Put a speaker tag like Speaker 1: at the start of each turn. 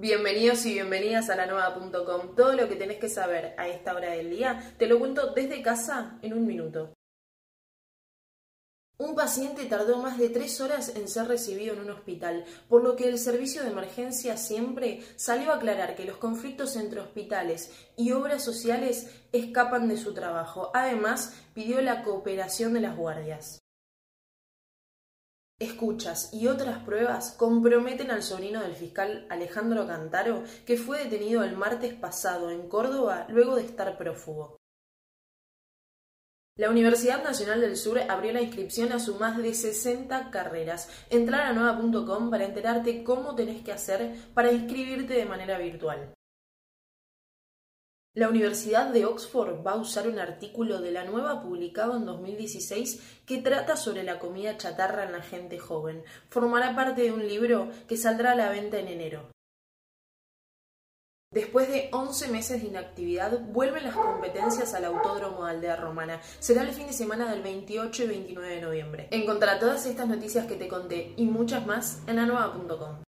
Speaker 1: Bienvenidos y bienvenidas a la nueva.com. Todo lo que tenés que saber a esta hora del día te lo cuento desde casa en un minuto. Un paciente tardó más de tres horas en ser recibido en un hospital, por lo que el servicio de emergencia siempre salió a aclarar que los conflictos entre hospitales y obras sociales escapan de su trabajo. Además, pidió la cooperación de las guardias escuchas y otras pruebas comprometen al sobrino del fiscal Alejandro Cantaro, que fue detenido el martes pasado en Córdoba luego de estar prófugo. La Universidad Nacional del Sur abrió la inscripción a su más de 60 carreras. Entrar a nueva.com para enterarte cómo tenés que hacer para inscribirte de manera virtual. La Universidad de Oxford va a usar un artículo de la nueva publicado en 2016 que trata sobre la comida chatarra en la gente joven. Formará parte de un libro que saldrá a la venta en enero. Después de 11 meses de inactividad, vuelven las competencias al Autódromo de Aldea Romana. Será el fin de semana del 28 y 29 de noviembre. Encontrará todas estas noticias que te conté y muchas más en la nueva.com.